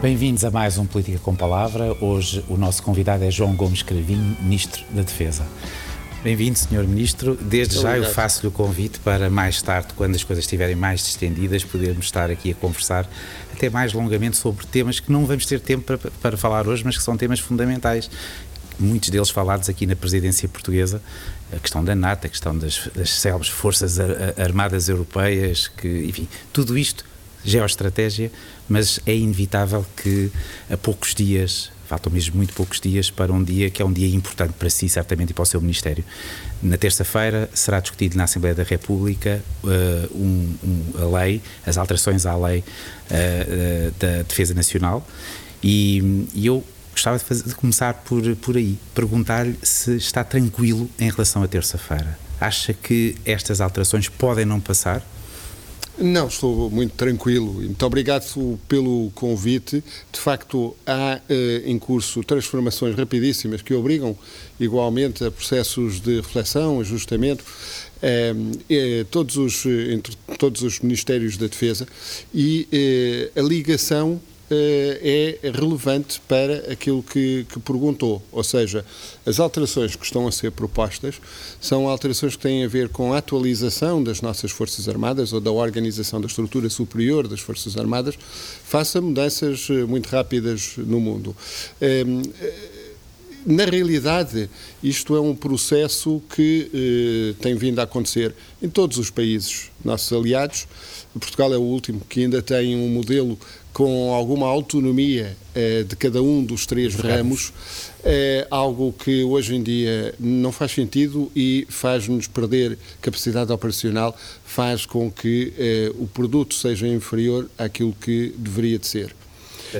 Bem-vindos a mais um Política com Palavra. Hoje o nosso convidado é João Gomes Cravinho, Ministro da Defesa. Bem-vindo, Sr. Ministro. Desde já eu faço-lhe o convite para mais tarde, quando as coisas estiverem mais distendidas, podermos estar aqui a conversar até mais longamente sobre temas que não vamos ter tempo para, para falar hoje, mas que são temas fundamentais. Muitos deles falados aqui na presidência portuguesa, a questão da NATO, a questão das, das célebres forças armadas europeias, que, enfim, tudo isto, geoestratégia, mas é inevitável que a poucos dias Faltam mesmo muito poucos dias para um dia que é um dia importante para si, certamente, e para o seu Ministério. Na terça-feira será discutido na Assembleia da República uh, um, um, a lei, as alterações à lei uh, uh, da Defesa Nacional e, e eu gostava de, fazer, de, começar por, por aí, perguntar-lhe se está tranquilo em relação à terça-feira. Acha que estas alterações podem não passar? Não, estou muito tranquilo. Muito obrigado pelo convite. De facto, há eh, em curso transformações rapidíssimas que obrigam igualmente a processos de reflexão, ajustamento, eh, eh, todos os, entre todos os Ministérios da Defesa e a ligação é relevante para aquilo que, que, perguntou, ou seja, as alterações que estão a ser propostas são alterações que têm a ver com a atualização das nossas Forças Armadas ou da organização da estrutura superior das Forças Armadas face a mudanças muito rápidas no mundo. Na realidade, isto é um processo que eh, tem vindo a acontecer em todos os países nossos aliados. Portugal é o último que ainda tem um modelo com alguma autonomia eh, de cada um dos três ramos, é algo que hoje em dia não faz sentido e faz-nos perder capacidade operacional, faz com que eh, o produto seja inferior àquilo que deveria de ser.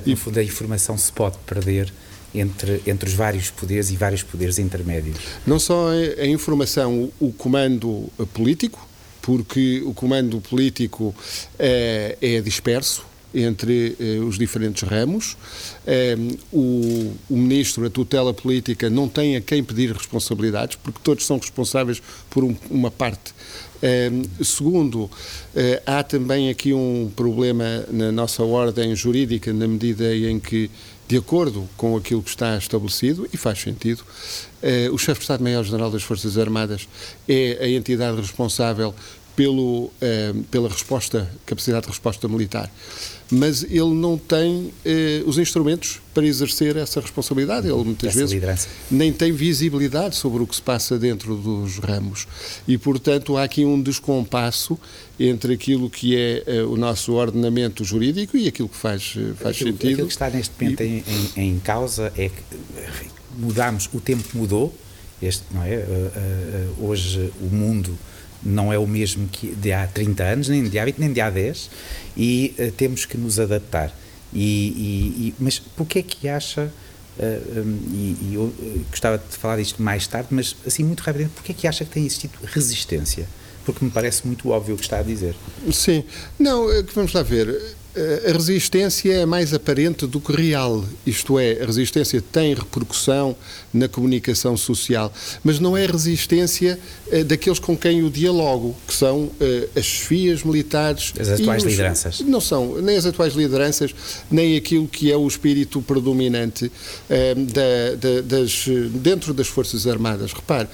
No fundo, a informação se pode perder entre, entre os vários poderes e vários poderes intermédios. Não só a informação, o comando político, porque o comando político é, é disperso, entre eh, os diferentes ramos. Eh, o, o, ministro, a tutela política, não tem a quem pedir responsabilidades, porque todos são responsáveis por um, uma parte. Eh, segundo, há também aqui um problema na nossa ordem jurídica, na medida em que, de acordo com aquilo que está estabelecido, e faz sentido, eh, o chefe de Estado-Maior-General das Forças Armadas é a entidade responsável pelo, eh, pela resposta, capacidade de resposta militar. Mas ele não tem eh, os instrumentos para exercer essa responsabilidade. Ele muitas essa vezes liderança. nem tem visibilidade sobre o que se passa dentro dos ramos. E, portanto, há aqui um descompasso entre aquilo que é eh, o nosso ordenamento jurídico e aquilo que faz, eh, faz aquilo, sentido. Aquilo que está neste momento e, em, em, em, causa é que mudamos, o tempo mudou, este, não é? Uh, uh, hoje o mundo não é o mesmo que de há 30 anos, nem de há 20, nem de há 10, e uh, temos que nos adaptar. E, e, e, mas porquê é que acha, uh, um, e, eu uh, gostava de falar disto mais tarde, mas assim muito rapidamente, porquê é que acha que tem existido resistência? Porque me parece muito óbvio o que está a dizer. Sim, não, vamos lá ver a resistência é mais aparente do que real, isto é, a resistência tem repercussão na comunicação social, mas não é resistência uh, daqueles com quem o dialogo, que são uh, as chefias militares. As atuais os, lideranças. Não são, nem as atuais lideranças, nem aquilo que é o espírito predominante uh, da, da, das, dentro das Forças Armadas. Repare.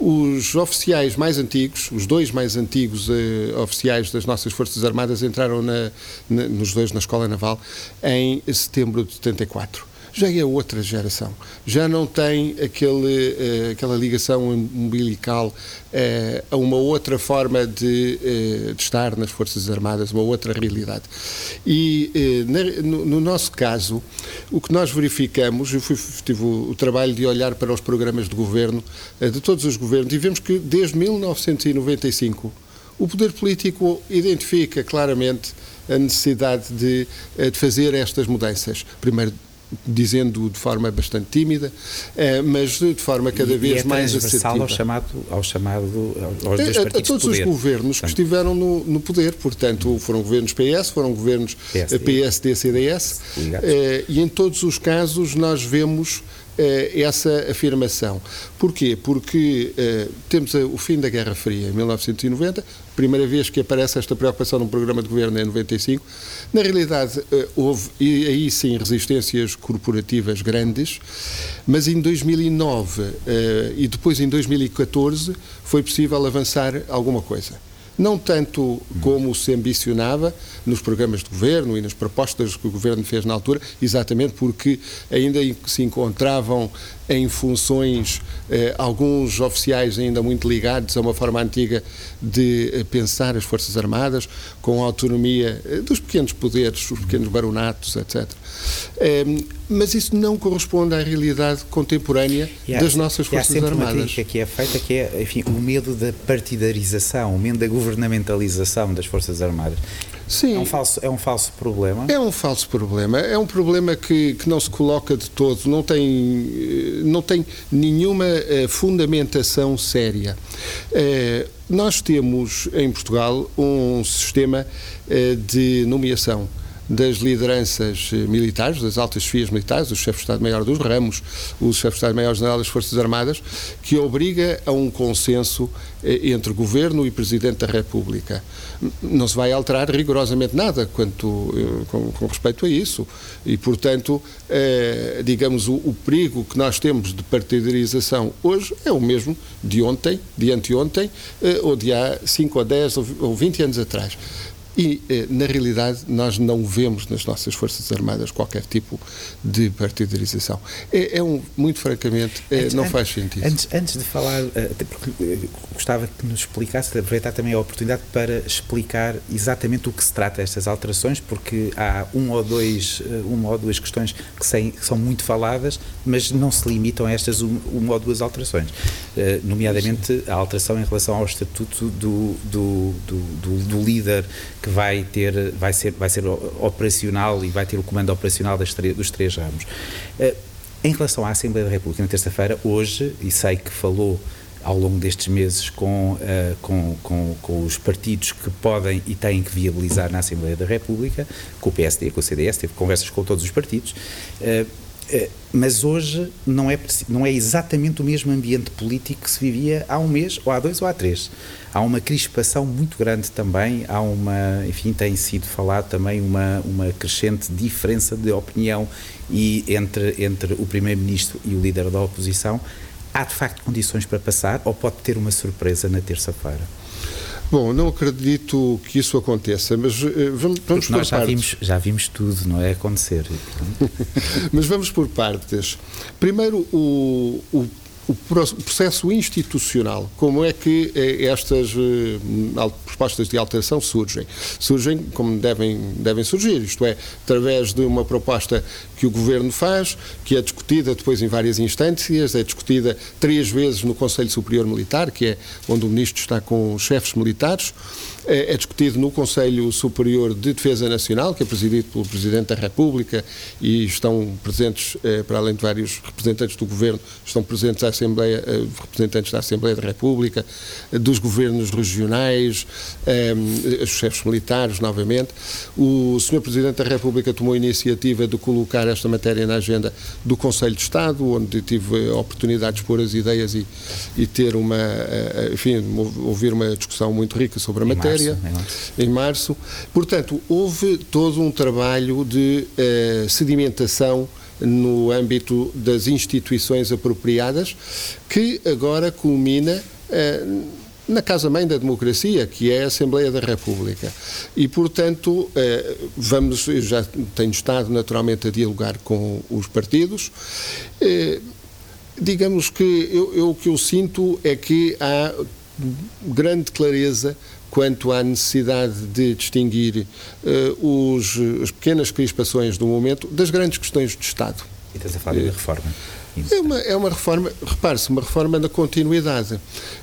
Os oficiais mais antigos, os dois mais antigos eh, oficiais das nossas Forças Armadas entraram na, na, nos dois na Escola Naval em setembro de 74 já é outra geração. Já não tem aquele, uh, aquela ligação umbilical uh, a uma outra forma de, uh, de, estar nas Forças Armadas, uma outra realidade. E no, no, nosso caso, o que nós verificamos, eu fui, tive o, o, trabalho de olhar para os programas de governo de todos os governos e vemos que desde 1995 o poder político identifica claramente a necessidade de, de fazer estas mudanças. Primeiro, dizendo de forma bastante tímida, eh, mas de forma cada e, vez e é mais assertiva. Ao chamado, ao chamado aos dois a, partidos a todos os governos que estiveram no, no, poder, portanto, foram governos PS, foram governos PSD, PSD CDS, eh, e em todos os casos nós vemos essa afirmação. Porquê? Porque temos o fim da Guerra Fria em 1990, primeira vez que aparece esta preocupação num programa de governo em 95. Na realidade, houve, e aí sim, resistências corporativas grandes, mas em 2009 e depois em 2014 foi possível avançar alguma coisa não tanto como se ambicionava nos programas de governo e nas propostas que o governo fez na altura, exatamente porque ainda se encontravam em funções eh, alguns oficiais ainda muito ligados a uma forma antiga de eh, pensar as Forças Armadas, com a autonomia eh, dos pequenos poderes, os pequenos baronatos, etc. Ehm, mas isso não corresponde à realidade contemporânea há, das nossas Forças há Armadas. Uma crítica que é feita que é, enfim, o medo da partidarização, o medo da governamentalização das Forças Armadas. Sim. É um falso, é um falso problema? É um falso problema. É um problema que, que não se coloca de todo, não tem, não tem nenhuma uh, fundamentação séria. Uh, nós temos em Portugal um sistema de nomeação das lideranças militares, das altas chefias militares, os chefes de Estado-Maior dos ramos, os chefes de Estado-Maior-General das Forças Armadas, que obriga a um consenso eh, entre Governo e Presidente da República. Não se vai alterar rigorosamente nada quanto, eh, com, com respeito a isso. E, portanto, eh, digamos, o, o, perigo que nós temos de partidarização hoje é o mesmo de ontem, de anteontem, eh, ou de há 5 ou 10 ou 20 anos atrás. E, eh, na realidade, nós não vemos nas nossas Forças Armadas qualquer tipo de partidarização. É, é um, muito francamente, é, antes, não faz sentido. Antes, antes de falar, eh, porque gostava que nos explicasse, aproveitar também a oportunidade para explicar exatamente o que se trata estas alterações, porque há um ou dois, uma ou duas questões que, que são muito faladas, mas não se limitam a estas uma ou duas alterações. Nomeadamente a alteração em relação ao estatuto do, do, do, do, do líder que que vai ter, vai ser, vai ser operacional e vai ter o comando operacional das, dos três ramos. Eh, em relação à Assembleia da República, na terça-feira, hoje, e sei que falou ao longo destes meses com, uh, com, com, com, os partidos que podem e têm que viabilizar na Assembleia da República, com o PSD, com o CDS, teve conversas com todos os partidos. Uh, mas hoje não é, não é exatamente o mesmo ambiente político que se vivia há um mês, ou há dois, ou há três. Há uma crispação muito grande também, há uma, enfim, tem sido falado também uma, uma crescente diferença de opinião e entre, entre o Primeiro-Ministro e o líder da oposição. Há de facto condições para passar ou pode ter uma surpresa na terça-feira? Bom, não acredito que isso aconteça, mas uh, vamos, vamos por nós já partes. Vimos, já vimos tudo, não é acontecer. mas vamos por partes. Primeiro, o, o o processo institucional, como é que eh, estas eh, propostas de alteração surgem? Surgem como devem, devem surgir, isto é, através de uma proposta que o Governo faz, que é discutida depois em várias instâncias, é discutida três vezes no Conselho Superior Militar, que é onde o Ministro está com os chefes militares, é, é discutido no Conselho Superior de Defesa Nacional, que é presidido pelo Presidente da República e estão presentes, é, para além de vários representantes do Governo, estão presentes a Assembleia, é, representantes da Assembleia da República, dos governos regionais, os chefes militares, novamente. O Sr. Presidente da República tomou a iniciativa de colocar esta matéria na agenda do Conselho de Estado, onde tive a oportunidade de expor as ideias e, e ter uma, enfim, ouvir uma discussão muito rica sobre a matéria matéria em março. em março. Portanto, houve todo um trabalho de uh, sedimentação no âmbito das instituições apropriadas, que agora culmina uh, na casa-mãe da democracia, que é a Assembleia da República. E, portanto, eh, vamos, já tenho estado naturalmente a dialogar com os partidos. Digamos que eu, eu, o que eu sinto é que há grande clareza quanto à necessidade de distinguir uh, os, as pequenas crispações do momento das grandes questões de Estado. E estás a falar uh, reforma. É uma, é uma reforma, repare-se, uma reforma da continuidade.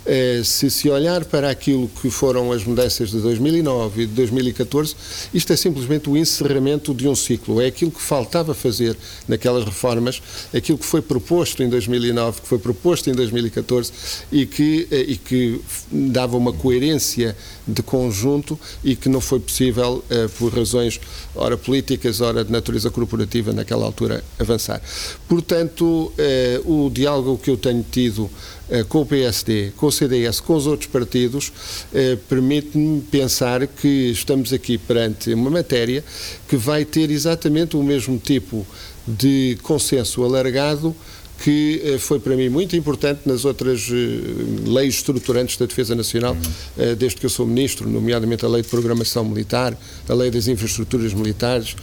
É, se se olhar para aquilo que foram as mudanças de 2009 e de 2014, isto é simplesmente o encerramento de um ciclo. É aquilo que faltava fazer naquelas reformas, aquilo que foi proposto em 2009, que foi proposto em 2014 e que, eh, e que dava uma coerência de conjunto e que não foi possível, eh, por razões, ora políticas, ora de natureza corporativa, naquela altura, avançar. Portanto, o diálogo que eu tenho tido com o PSD, com o CDS, com os outros partidos, permite-me pensar que estamos aqui perante uma matéria que vai ter exatamente o mesmo tipo de consenso alargado que eh, foi para mim muito importante nas outras eh, leis estruturantes da Defesa Nacional, uhum. desde que eu sou Ministro, nomeadamente a Lei de Programação Militar, a Lei das Infraestruturas Militares,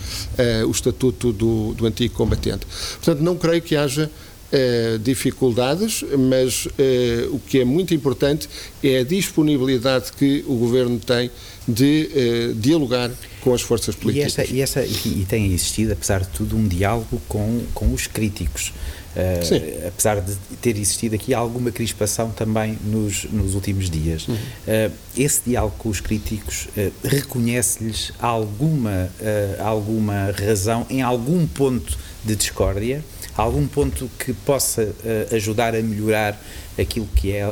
o Estatuto do, do Antigo Combatente. Portanto, não creio que haja dificuldades, mas o que é muito importante é a disponibilidade que o Governo tem de dialogar com as forças políticas. E, esta, e, esta, e, e tem existido, apesar de tudo, um diálogo com, com os críticos. Uh, apesar de ter existido aqui alguma crispação também nos, nos últimos dias. Uhum. Uh, esse diálogo com os críticos uh, reconhece-lhes alguma, alguma razão em algum ponto de discórdia, algum ponto que possa ajudar a melhorar aquilo que é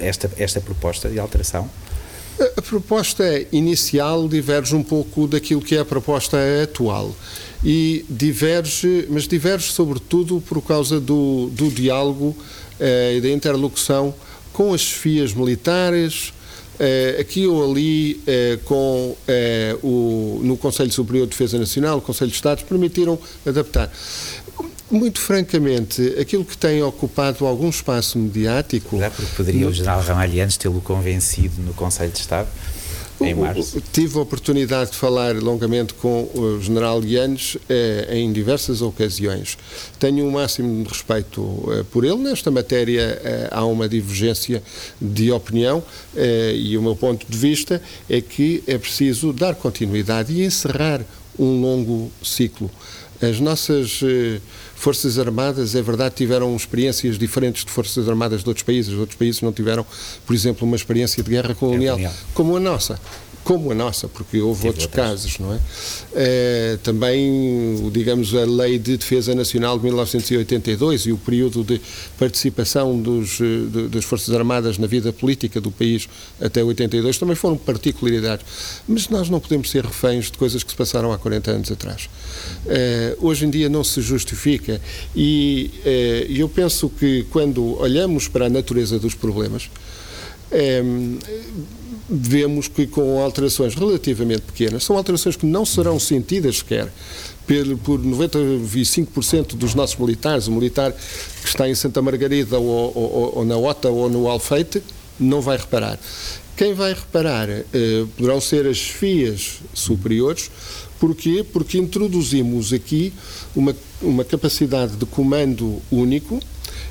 esta, esta proposta de alteração? A proposta inicial diverge um pouco daquilo que é a proposta atual e diverge, mas diverge sobretudo por causa do, do diálogo eh, e da interlocução com as chefias militares, eh, aqui ou ali eh, com o, no Conselho Superior de Defesa Nacional, o Conselho de Estados, permitiram adaptar. Muito francamente, aquilo que tem ocupado algum espaço mediático. Já porque poderia o general Ramalhianes tê-lo convencido no Conselho de Estado? Em março. Tive a oportunidade de falar longamente com o general Yanes eh, em diversas ocasiões. Tenho o um máximo de respeito eh, por ele. Nesta matéria eh, há uma divergência de opinião eh, e o meu ponto de vista é que é preciso dar continuidade e encerrar um longo ciclo. As nossas eh, Forças Armadas, é verdade, tiveram experiências diferentes de Forças Armadas de outros países. Outros países não tiveram, por exemplo, uma experiência de guerra colonial, como a nossa como a nossa, porque houve outros outras. casos, não é? é? Também, digamos, a Lei de Defesa Nacional de 1982 e o período de participação dos, de, das Forças Armadas na vida política do país até 82 também foram particularidades. Mas nós não podemos ser reféns de coisas que se passaram há 40 anos atrás. É, hoje em dia não se justifica e é, eu penso que quando olhamos para a natureza dos problemas, vemos que com alterações relativamente pequenas, são alterações que não serão sentidas sequer por 95% dos nossos militares, o militar que está em Santa Margarida ou, ou, ou na OTA ou no Alfeite, não vai reparar. Quem vai reparar eh, poderão ser as FIAs superiores. Porquê? Porque introduzimos aqui uma, uma capacidade de comando único,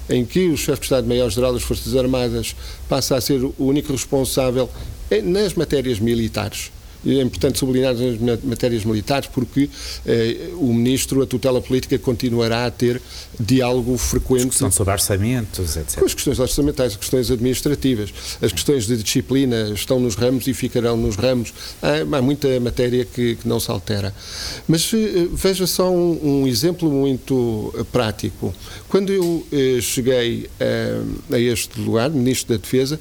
em que o chefe de Estado-Maior-Geral das Forças Armadas passa a ser o único responsável nas matérias militares. É importante sublinhar nas matérias militares porque eh, o Ministro, a tutela política, continuará a ter diálogo frequente. Discussão sobre orçamentos, etc. Com as questões orçamentais, as questões administrativas, as questões de disciplina estão nos ramos e ficarão nos ramos. Há, há muita matéria que, que, não se altera. Mas eh, veja só um, um, exemplo muito eh, prático. Quando eu eh, cheguei eh, a este lugar, Ministro da Defesa,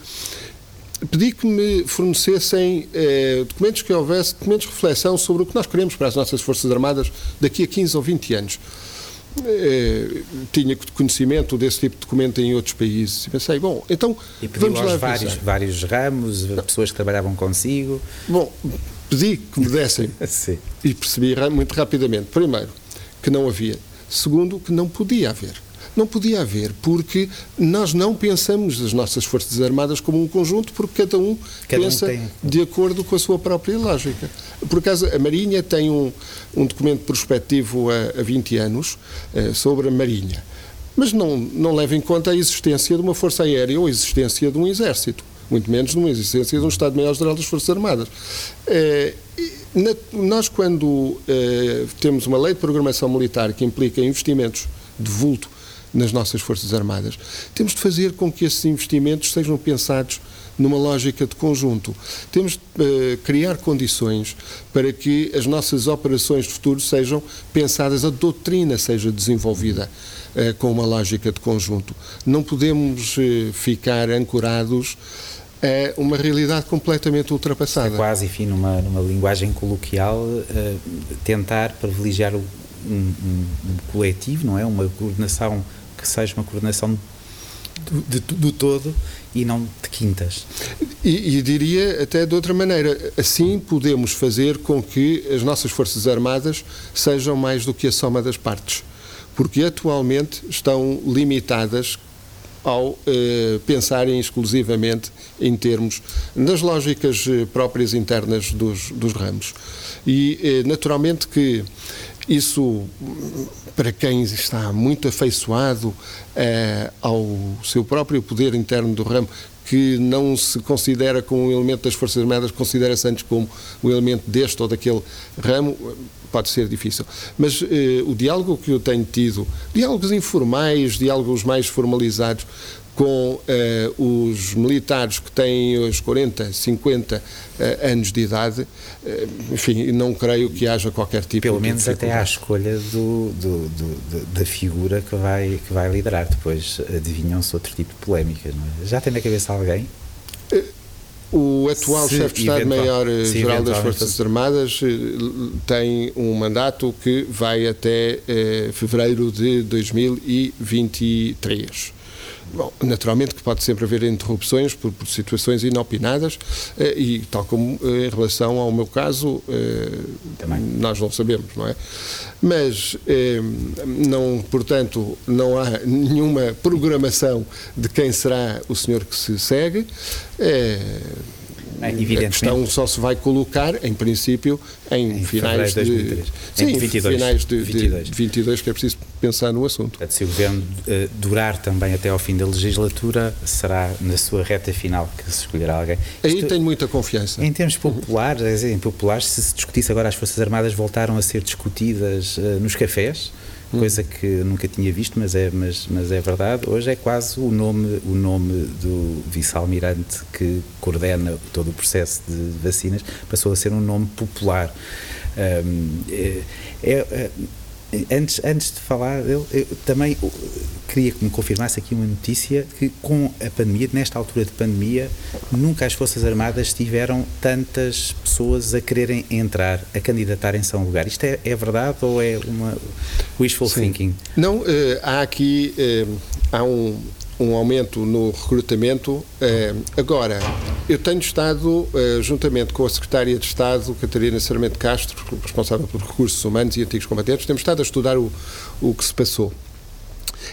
pedi que me fornecessem eh, documentos que houvesse, documentos de reflexão sobre o que nós queremos para as nossas Forças Armadas daqui a 15 ou 20 anos. Eh, tinha conhecimento desse tipo de documento em outros países e pensei, bom, então e vamos lá vários, vários ramos, Não. pessoas que trabalhavam consigo. Bom, pedi que me dessem e percebi muito rapidamente, primeiro, que não havia, segundo, que não podia haver. Não podia haver, porque nós não pensamos as nossas Forças Armadas como um conjunto, porque cada um cada pensa um de acordo com a sua própria lógica. Por acaso, a Marinha tem um, um documento prospectivo a 20 anos uh, sobre a Marinha, mas não, não leva em conta a existência de uma Força Aérea ou a existência de um Exército muito menos numa existência de um Estado-Maior-Geral das Forças Armadas. É, na, nós, quando é, temos uma lei de programação militar que implica investimentos de vulto nas nossas Forças Armadas. Temos de fazer com que esses investimentos sejam pensados numa lógica de conjunto. Temos de uh, criar condições para que as nossas operações de futuro sejam pensadas, a doutrina seja desenvolvida uh, com uma lógica de conjunto. Não podemos uh, ficar ancorados é uma realidade completamente ultrapassada. É quase, enfim, numa, numa linguagem coloquial, tentar privilegiar um, um, um coletivo, não é? Uma coordenação que seja uma coordenação do, de, do todo e não de quintas. E, e, diria até de outra maneira, assim podemos fazer com que as nossas Forças Armadas sejam mais do que a soma das partes, porque atualmente estão limitadas ao eh, pensarem exclusivamente em termos das lógicas eh, próprias internas dos, dos ramos. E eh, naturalmente que isso, para quem está muito afeiçoado eh, ao seu próprio poder interno do ramo, que não se considera como um elemento das Forças Armadas, considera-se antes como um elemento deste ou daquele ramo, pode ser difícil. Mas eh, o diálogo que eu tenho tido, diálogos informais, diálogos mais formalizados, com uh, os militares que têm os 40, 50 uh, anos de idade, uh, enfim, não creio que haja qualquer tipo Pelo de. Pelo menos até à escolha do, do, do, da figura que vai, que vai liderar. Depois adivinham-se outro tipo de polémicas. É? Já tem na cabeça alguém? O atual chefe de Estado-Maior-Geral das Forças Armadas tem um mandato que vai até fevereiro de 2023. Bom, naturalmente que pode sempre haver interrupções por, por situações inopinadas eh, e, tal como eh, em relação ao meu caso, eh, nós não sabemos, não é? Mas, não, portanto, não há nenhuma programação de quem será o senhor que se segue. É, a questão só se vai colocar, em princípio, em, em finais de, de sim, 22, finais de, 22. de 22, que é preciso pensar no assunto. Se o governo uh, durar também até ao fim da legislatura, será na sua reta final que se escolherá alguém. Aí Isto, tenho muita confiança. Em termos populares, em populares, se se discutisse agora as Forças Armadas voltaram a ser discutidas uh, nos cafés. Coisa que nunca tinha visto, mas é, mas, mas é verdade. Hoje é quase o nome, o nome do vice-almirante que coordena todo o processo de vacinas, passou a ser um nome popular. É, é, Antes, antes de falar, eu, eu, também queria que me confirmasse aqui uma notícia que com a pandemia, nesta altura de pandemia, nunca as Forças Armadas tiveram tantas pessoas a quererem entrar, a candidatarem-se a um lugar. Isto é, é, verdade ou é uma wishful Sim. thinking? Não, uh, há aqui uh, há um, um aumento no recrutamento. Eh, agora, eu tenho estado, eh, juntamente com a Secretária de Estado, Catarina Sarmento Castro, responsável por recursos humanos e antigos combatentes, temos estado a estudar o, o que se passou.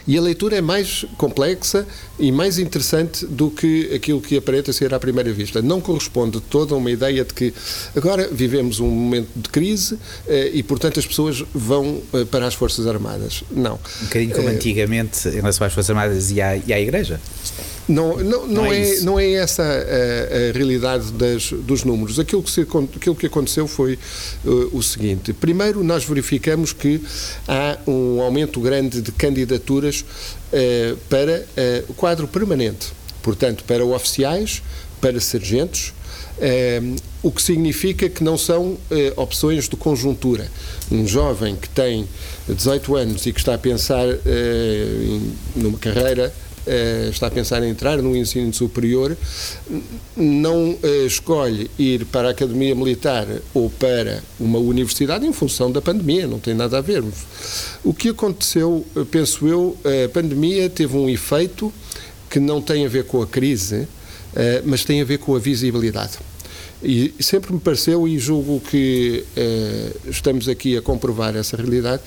E a leitura é mais complexa e mais interessante do que aquilo que aparenta ser à primeira vista. Não corresponde toda a uma ideia de que agora vivemos um momento de crise eh, e, portanto, as pessoas vão eh, para as Forças Armadas. Não. Um bocadinho como é, antigamente em relação às Forças Armadas e à, e à Igreja. Não, não, não, não é, é não é essa a, a realidade das, dos números. Aquilo que, se, aquilo que aconteceu foi uh, o seguinte: primeiro, nós verificamos que há um aumento grande de candidaturas uh, para uh, o quadro permanente, portanto, para oficiais, para sargentos. o que significa que não são opções de conjuntura. Um jovem que tem 18 anos e que está a pensar numa carreira está a pensar em entrar no ensino superior, não uh, escolhe ir para a Academia Militar ou para uma universidade em função da pandemia, não tem nada a ver. O que aconteceu, eh, penso eu, a pandemia teve um efeito que não tem a ver com a crise, mas tem a ver com a visibilidade. E sempre me pareceu, e julgo que uh, estamos aqui a comprovar essa realidade,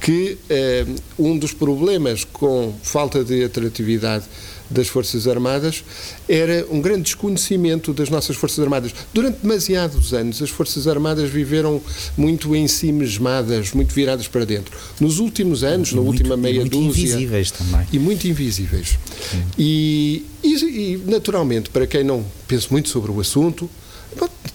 que uh, um dos problemas com falta de atratividade das Forças Armadas era um grande desconhecimento das nossas Forças Armadas. Durante demasiados anos, as Forças Armadas viveram muito em si mesmadas, muito viradas para dentro. Nos últimos anos, e na muito, última meia muito dúzia. invisíveis também. E muito invisíveis. E, e, e, naturalmente, para quem não pensa muito sobre o assunto,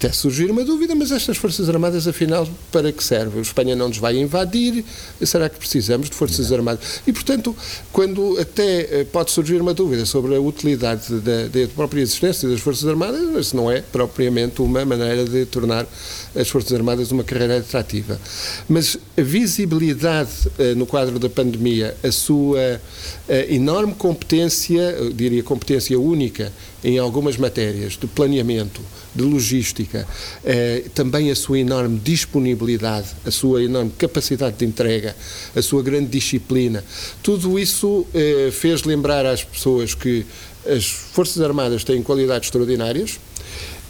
até surgir uma dúvida, mas estas Forças Armadas, afinal, para que servem? A Espanha não nos vai invadir, será que precisamos de Forças não. Armadas? E, portanto, quando até eh, pode surgir uma dúvida sobre a utilidade da, da própria existência das Forças Armadas, isso não é propriamente uma maneira de tornar as Forças Armadas uma carreira atrativa. Mas a visibilidade eh, no quadro da pandemia, a sua a enorme competência, diria competência única, em algumas matérias de planeamento, de logística, eh, também a sua enorme disponibilidade, a sua enorme capacidade de entrega, a sua grande disciplina, tudo isso eh, fez lembrar às pessoas que as Forças Armadas têm qualidades extraordinárias,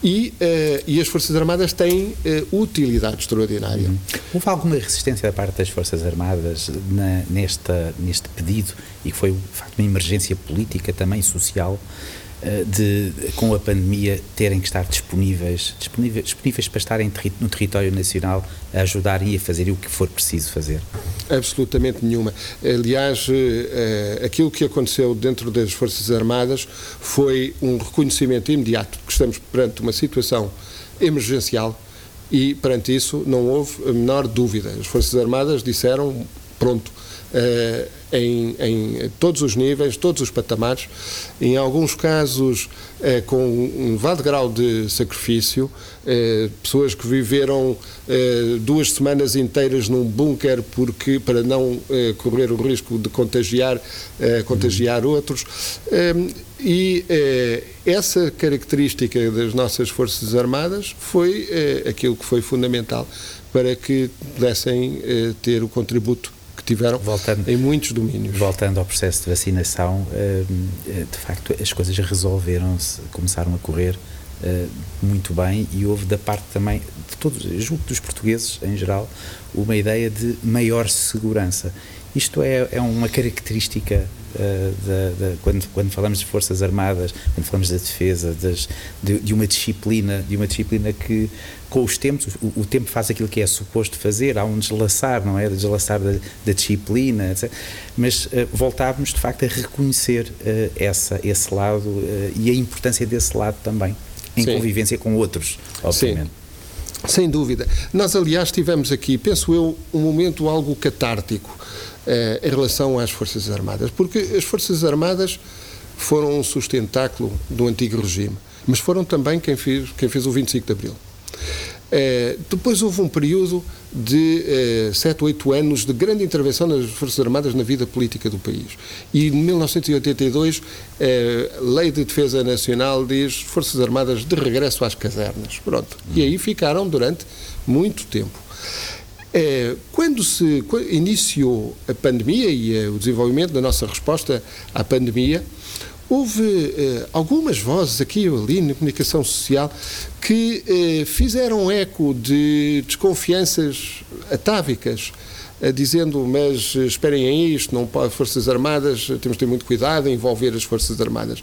e, uh, e, as Forças Armadas têm uh, utilidade extraordinária. Uhum. Houve alguma resistência da parte das Forças Armadas na, nesta, neste pedido, e que foi, de facto, uma emergência política também social, de, com a pandemia, terem que estar disponíveis, disponíveis, disponíveis para estarem no território nacional a ajudar e a fazer o que for preciso fazer? Absolutamente nenhuma. Aliás, aquilo que aconteceu dentro das Forças Armadas foi um reconhecimento imediato que estamos perante uma situação emergencial e, perante isso, não houve a menor dúvida. As Forças Armadas disseram pronto. Uh, em, em, todos os níveis, todos os patamares, em alguns casos uh, com um elevado grau de sacrifício, uh, pessoas que viveram duas semanas inteiras num bunker porque para não correr o risco de contagiar, contagiar outros. E essa característica das nossas Forças Armadas foi aquilo que foi fundamental para que pudessem ter o contributo que tiveram voltando, em muitos domínios. Voltando ao processo de vacinação, eh, eh, de facto as coisas resolveram-se, começaram a correr eh, muito bem e houve da parte também de todos, junto dos portugueses em geral, uma ideia de maior segurança. Isto é, é uma característica uh, da, da, quando, quando falamos de forças armadas, quando falamos da defesa, das, de, de, uma disciplina, de uma disciplina que com os tempos, o, o, tempo faz aquilo que é suposto fazer, há um deslaçar, não é? Deslaçar da, da disciplina, etc. Mas uh, voltávamos de facto a reconhecer uh, essa, esse lado e a importância desse lado também, em Sim. convivência com outros, obviamente. Sim. Sem dúvida. Nós, aliás, tivemos aqui, penso eu, um momento algo catártico em relação às Forças Armadas, porque as Forças Armadas foram um sustentáculo do antigo regime, mas foram também quem fez, quem fez o 25 de Abril. Eh, depois houve um período de eh, 7, 8 anos de grande intervenção nas Forças Armadas na vida política do país. E em 1982, eh, a Lei de Defesa Nacional diz Forças Armadas de regresso às casernas. Pronto. E aí ficaram durante muito tempo. É, quando se iniciou a pandemia e é o desenvolvimento da nossa resposta à pandemia, houve eh, algumas vozes aqui ou ali na comunicação social que eh, fizeram eco de desconfianças atávicas dizendo, mas eh, esperem aí, isto não pode, Forças Armadas, temos de ter muito cuidado em envolver as Forças Armadas.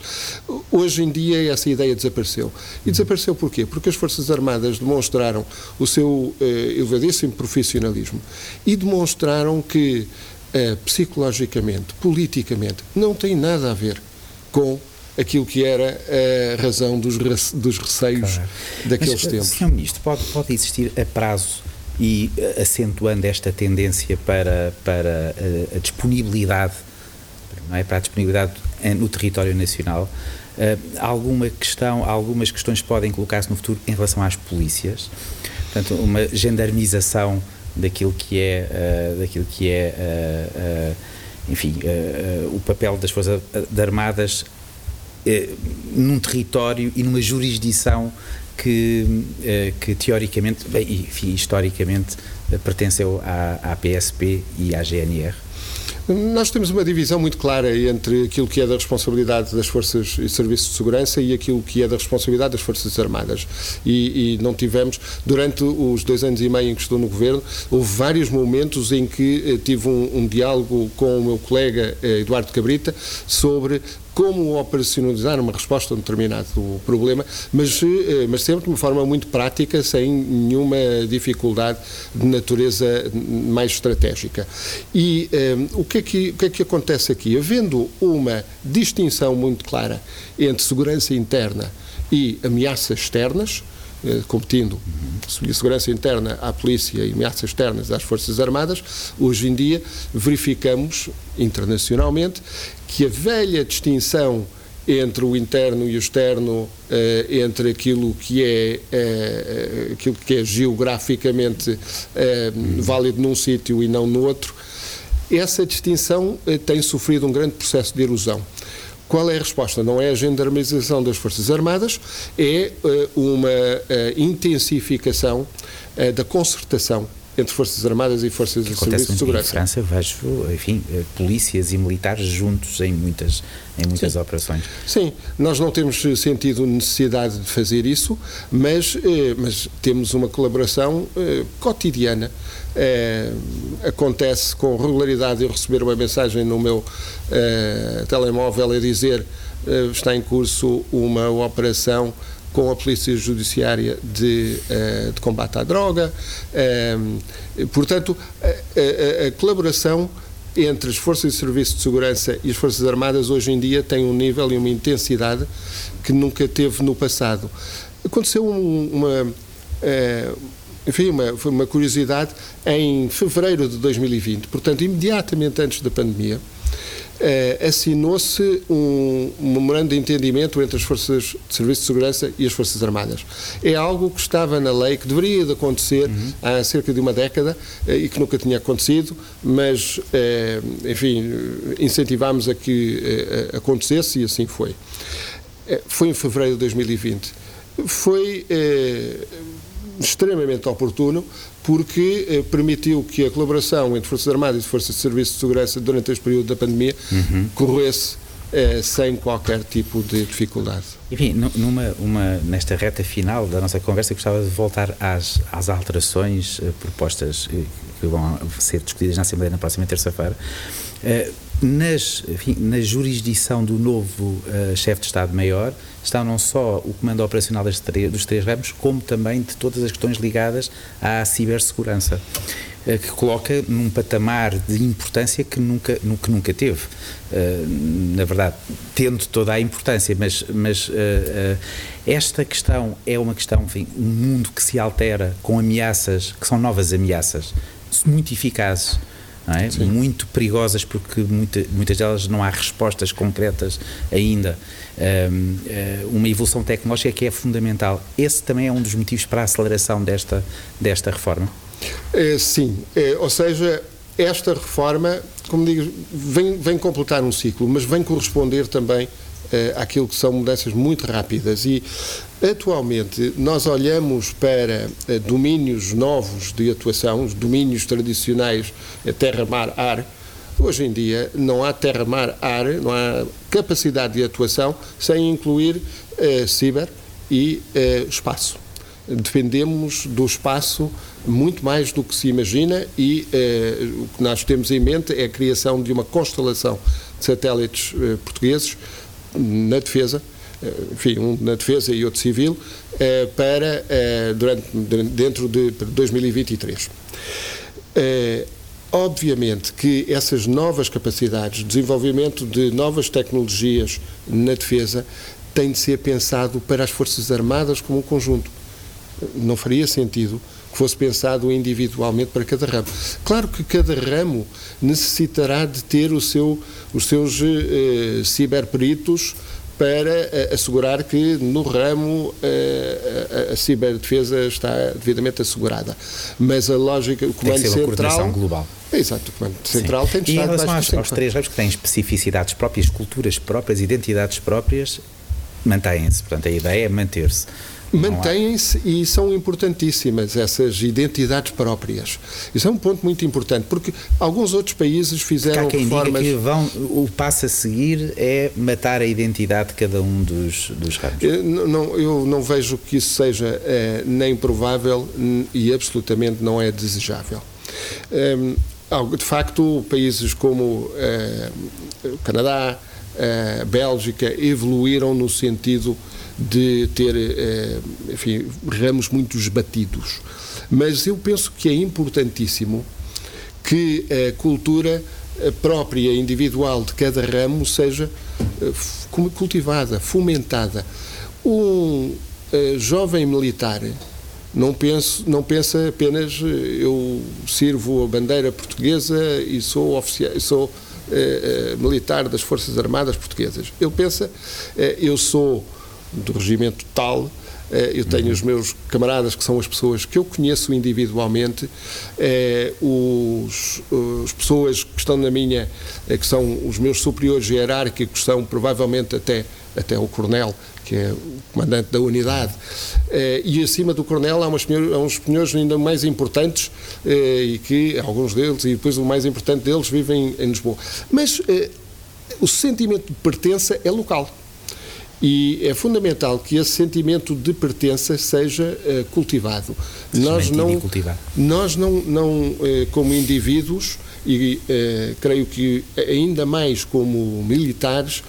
Hoje em dia essa ideia desapareceu. E desapareceu porquê? Porque as Forças Armadas demonstraram o seu eh, elevadíssimo profissionalismo e demonstraram que eh, psicologicamente, politicamente, não tem nada a ver com aquilo que era a razão dos, dos receios claro. daqueles Mas, tempos. Sr. Ministro, pode, pode existir a prazo e eh, acentuando esta tendência para, para a, eh, a disponibilidade, não é, para a disponibilidade no território nacional, uh, alguma questão, algumas questões podem colocar-se no futuro em relação às polícias, portanto, uma gendarmização daquilo que é, daquilo que é enfim, o papel das Forças Armadas num território e numa jurisdição que, eh, que teoricamente, bem, enfim, historicamente, eh, pertenceu à, à PSP e à GNR. Nós temos uma divisão muito clara entre aquilo que é da responsabilidade das Forças e Serviços de Segurança e aquilo que é da responsabilidade das Forças Armadas. E, e, não tivemos, durante os dois anos e meio em que estou no Governo, houve vários momentos em que eh, tive um, um, diálogo com o meu colega Eduardo Cabrita sobre como operacionalizar uma resposta a um determinado problema, mas, eh, mas sempre de uma forma muito prática, sem nenhuma dificuldade de natureza mais estratégica. E um, o, que é que, o que é que acontece aqui? Havendo uma distinção muito clara entre segurança interna e ameaças externas, eh, competindo segurança interna à polícia e ameaças externas às Forças Armadas, hoje em dia verificamos internacionalmente que a velha distinção entre o interno e o externo, eh, entre aquilo que é eh, aquilo que é geograficamente válido num sítio e não no outro, essa distinção tem sofrido um grande processo de erosão Qual é a resposta? Não é a gendarmerização das Forças Armadas, é uh, uma uh, intensificação uh, da concertação entre Forças Armadas e Forças de Serviço de Segurança. Em França vejo, enfim, polícias e militares juntos em muitas, em muitas Sim. operações. Sim, nós não temos sentido necessidade de fazer isso, mas, mas temos uma colaboração cotidiana é, acontece com regularidade eu receber uma mensagem no meu é, telemóvel a dizer é, está em curso uma operação com a Polícia Judiciária de, de combate à droga. portanto, a, a, a, colaboração entre as Forças de Serviço de Segurança e as Forças Armadas hoje em dia tem um nível e uma intensidade que nunca teve no passado. Aconteceu uma enfim, uma, foi uma curiosidade, em fevereiro de 2020, portanto, imediatamente antes da pandemia, eh, assinou-se um, memorando de entendimento entre as Forças de Serviço de Segurança e as Forças Armadas. É algo que estava na lei, que deveria de acontecer uhum. há cerca de uma década eh, e que nunca tinha acontecido, mas, eh, enfim, incentivámos a que eh, acontecesse e assim foi. Eh, foi em fevereiro de 2020. Foi eh, extremamente oportuno porque eh, permitiu que a colaboração entre Forças Armadas e Forças de Serviço de Segurança durante este período da pandemia uhum. corresse eh, sem qualquer tipo de dificuldade. Enfim, numa, uma, nesta reta final da nossa conversa, gostava de voltar às, às alterações eh, propostas eh, que vão ser discutidas na Assembleia na próxima terça-feira. Nas, enfim, na jurisdição do novo uh, chefe de Estado-Maior está não só o comando operacional dos três ramos, como também de todas as questões ligadas à cibersegurança, uh, que coloca num patamar de importância que nunca, que nunca teve. Uh, na verdade, tendo toda a importância, mas, mas esta questão é uma questão, enfim, um mundo que se altera com ameaças, que são novas ameaças, muito eficazes é? muito perigosas porque muita, muitas delas não há respostas concretas ainda. Um, eh, uma evolução tecnológica que é fundamental. Esse também é um dos motivos para a aceleração desta, desta reforma? É, sim, é, ou seja, esta reforma, como digo, vem, vem completar um ciclo, mas vem corresponder também àquilo que são mudanças muito rápidas e atualmente nós olhamos para uh, domínios novos de atuação, os domínios tradicionais uh, terra, mar, ar. Hoje em dia não há terra, mar, ar, não há capacidade de atuação sem incluir ciber e espaço. Dependemos do espaço muito mais do que se imagina e o que nós temos em mente é a criação de uma constelação de satélites portugueses na defesa, eh, enfim, um na defesa e outro civil, eh, para eh, durante, dentro de 2023. Obviamente que essas novas capacidades, desenvolvimento de novas tecnologias na defesa, tem de ser pensado para as Forças Armadas como um conjunto. Não faria sentido que fosse pensado individualmente para cada ramo. Claro que cada ramo necessitará de ter o seu, os seus eh, ciberperitos para eh, assegurar que no ramo eh, a, a, ciberdefesa está devidamente assegurada. Mas a lógica, o comando tem que ser uma central. global. Exato, o comando central Sim. tem de e estar em relação aos, aos três ramos que têm especificidades próprias, culturas próprias, identidades próprias, mantêm-se. Portanto, a ideia é manter-se. Mantêm-se e são importantíssimas essas identidades próprias. Isso é um ponto muito importante, porque alguns outros países fizeram porque há quem reformas... Diga que vão, o passo a seguir é matar a identidade de cada um dos, dos ramos. Eu não, eu não vejo que isso seja é, nem provável e absolutamente não é desejável. É, de facto, países como é, o Canadá, a Bélgica evoluíram no sentido de ter, eh, enfim, ramos muito esbatidos. Mas eu penso que é importantíssimo que a cultura própria, individual de cada ramo seja eh, cultivada, fomentada. Um eh, jovem militar não, penso, não pensa apenas eu sirvo a bandeira portuguesa e sou, oficial, sou militar das Forças Armadas Portuguesas. Ele pensa, eu sou do regimento tal. Eh, eu tenho uhum. os meus camaradas que são as pessoas que eu conheço individualmente, eh, os, as pessoas que estão na minha que são os meus superiores hierárquicos, são provavelmente até, até o coronel, que é o comandante da unidade, e acima do coronel há, umas, há uns senhores ainda mais importantes, e que alguns deles, e depois o mais importante deles, vivem em Lisboa. Mas o sentimento de pertença é local. E é fundamental que esse sentimento de pertença seja uh, cultivado. Nós não, nós não, não uh, como indivíduos, e uh, creio que ainda mais como militares,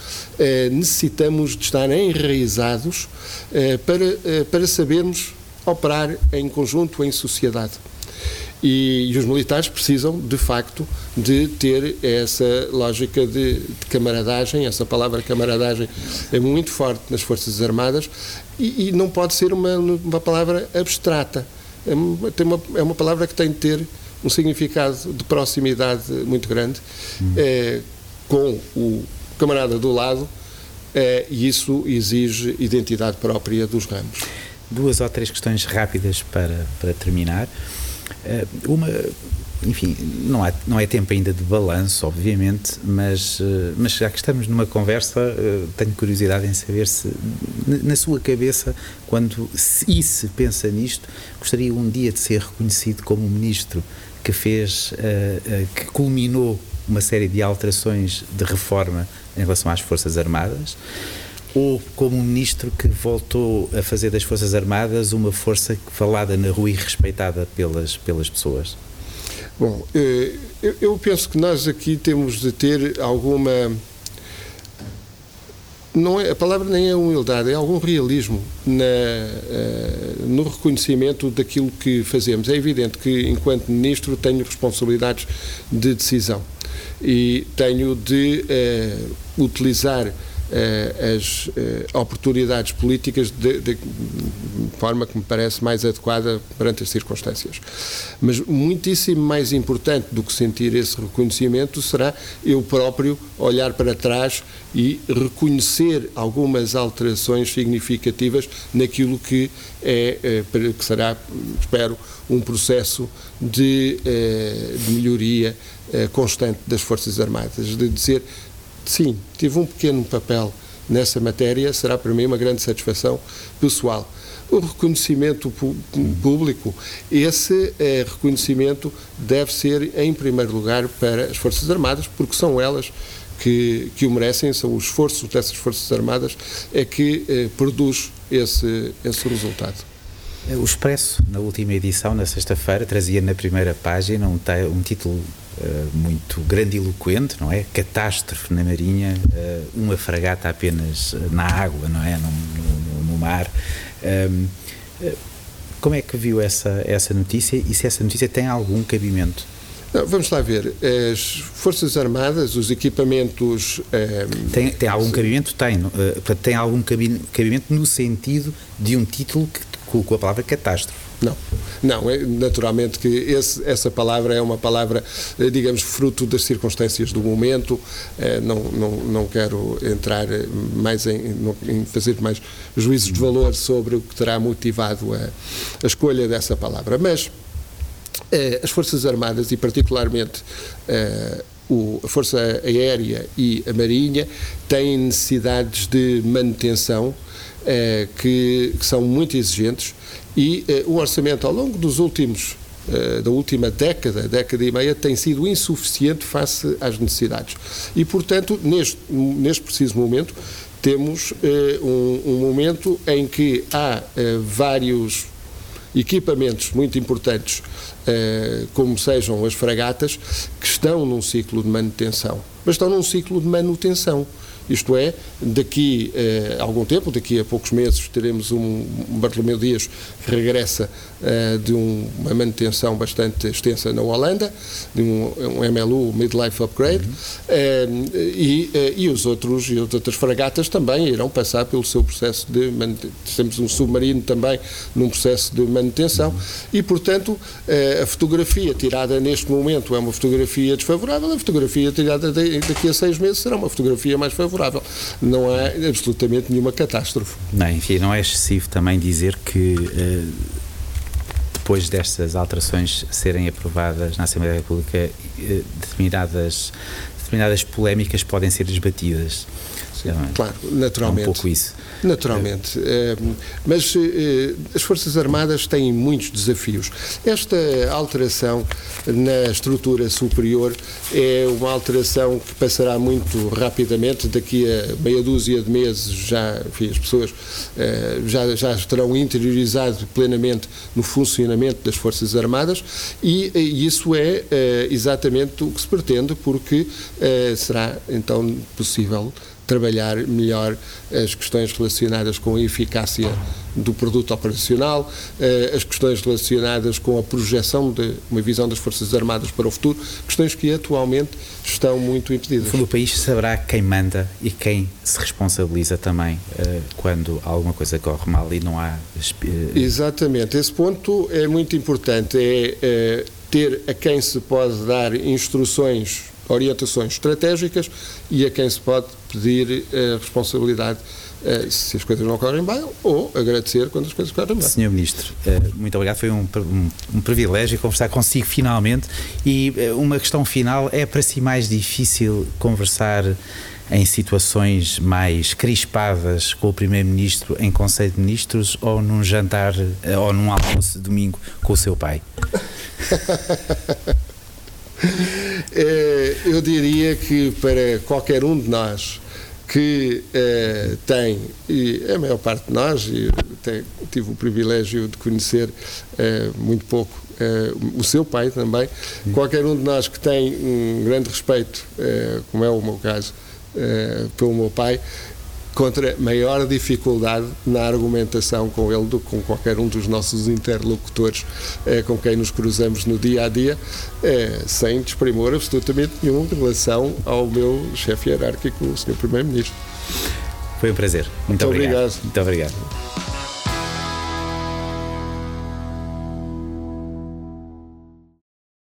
necessitamos de estar enraizados para, para sabermos operar em conjunto, em sociedade. E, e, os militares precisam, de facto, de ter essa lógica de, de, camaradagem. Essa palavra camaradagem é muito forte nas Forças Armadas e, e não pode ser uma, uma palavra abstrata. É uma, é uma palavra que tem de ter um significado de proximidade muito grande hum. é, com o camarada do lado é, e isso exige identidade própria dos ramos. Duas ou três questões rápidas para, para terminar. Eh, uma, enfim, não, há, não é tempo ainda de balanço, obviamente, mas, eh, mas já que estamos numa conversa, eh, tenho curiosidade em saber se, na sua cabeça, quando se, e se pensa nisto, gostaria um dia de ser reconhecido como ministro que fez, que culminou uma série de alterações de reforma em relação às Forças Armadas ou como um ministro que voltou a fazer das Forças Armadas uma força falada na rua e respeitada pelas, pelas pessoas? Bom, eh, eu penso que nós aqui temos de ter alguma. Não é, a palavra nem é humildade, é algum realismo na, eh, no reconhecimento daquilo que fazemos. É evidente que, enquanto ministro, tenho responsabilidades de decisão e tenho de uh, utilizar as eh, oportunidades políticas de, de, de, forma que me parece mais adequada perante as circunstâncias. Mas muitíssimo mais importante do que sentir esse reconhecimento será eu próprio olhar para trás e reconhecer algumas alterações significativas naquilo que é eh, que será, espero, um processo de, de melhoria constante das Forças Armadas, de dizer sim, tive um pequeno papel nessa matéria, será para mim uma grande satisfação pessoal. O reconhecimento público, esse é, reconhecimento deve ser, em primeiro lugar, para as Forças Armadas, porque são elas que, que o merecem, são os esforços dessas Forças Armadas é que eh, produz esse, esse resultado. O Expresso, na última edição, na sexta-feira, trazia na primeira página um, um título uh, muito grandiloquente, não é? Catástrofe na Marinha, uh, uma fragata apenas na água, não é? No, no, no mar. Um, uh, como é que viu essa, essa notícia e se essa notícia tem algum cabimento? Não, vamos lá ver. As Forças Armadas, os equipamentos. Um, tem, tem algum cabimento? Tem. Uh, tem algum cabimento no sentido de um título que com a palavra catástrofe. Não, não, é naturalmente que esse, essa palavra é uma palavra, eh, digamos, fruto das circunstâncias do momento. Eh, não, não, não quero entrar eh, mais em, em fazer mais juízos de valor sobre o que terá motivado a, a escolha dessa palavra. Mas as Forças Armadas, e particularmente a Força Aérea e a Marinha, têm necessidades de manutenção eh, que, que, são muito exigentes e eh, o orçamento ao longo dos últimos eh, da última década, década e meia, tem sido insuficiente face às necessidades. E, portanto, neste, neste preciso momento, temos um, um, momento em que há vários equipamentos muito importantes, como sejam as fragatas, que estão num ciclo de manutenção. Mas estão num ciclo de manutenção. Isto é, daqui eh, a algum tempo, daqui a poucos meses, teremos um, Bartolomeu Dias que regressa eh, de um, uma manutenção bastante extensa na Holanda, de um, MLU, Midlife Upgrade, uhum. eh, e, eh, e os outros e as outras fragatas também irão passar pelo seu processo de manutenção. Temos um submarino também num processo de manutenção uhum. e, portanto, eh, a fotografia tirada neste momento é uma fotografia desfavorável, a fotografia tirada daqui a seis meses será uma fotografia mais favorável favorável. Não há absolutamente nenhuma catástrofe. Não, enfim, não é excessivo também dizer que uh, depois destas alterações serem aprovadas na Assembleia da República, uh, determinadas determinadas polémicas podem ser esbatidas. Sim, é? claro, naturalmente. É um pouco isso. Naturalmente. É, mas eh, as Forças Armadas têm muitos desafios. Esta alteração na estrutura superior é uma alteração que passará muito rapidamente. Daqui a meia dúzia de meses já, enfim, as pessoas eh, já, já estarão interiorizado plenamente no funcionamento das Forças Armadas e, e isso é eh, exatamente o que se pretende, porque será então possível trabalhar melhor as questões relacionadas com a eficácia do produto operacional, eh, as questões relacionadas com a projeção de uma visão das Forças Armadas para o futuro, questões que atualmente estão muito impedidas. O país saberá quem manda e quem se responsabiliza também eh, quando alguma coisa corre mal e não há. Eh, Exatamente, esse ponto é muito importante, é ter a quem se pode dar instruções orientações estratégicas e a quem se pode pedir a eh, responsabilidade eh, se as coisas não correm bem ou agradecer quando as coisas correm bem. Senhor Ministro, eh, muito obrigado. Foi um, um, um, privilégio conversar consigo finalmente. E uma questão final: é para si mais difícil conversar em situações mais crispadas com o Primeiro-Ministro em Conselho de Ministros ou num jantar ou num almoço de domingo com o seu pai? É, eu diria que para qualquer um de nós que é, tem, e a maior parte de nós, e até tive o privilégio de conhecer é, muito pouco o seu pai também, qualquer um de nós que tem um grande respeito, como é o meu caso, pelo meu pai, contra maior dificuldade na argumentação com ele do que com qualquer um dos nossos interlocutores eh, com quem nos cruzamos no dia a dia, eh, sem desprimor absolutamente nenhum em relação ao meu chefe hierárquico, o Sr. Primeiro-Ministro. Foi um prazer. Muito, Muito obrigado. obrigado. Muito obrigado.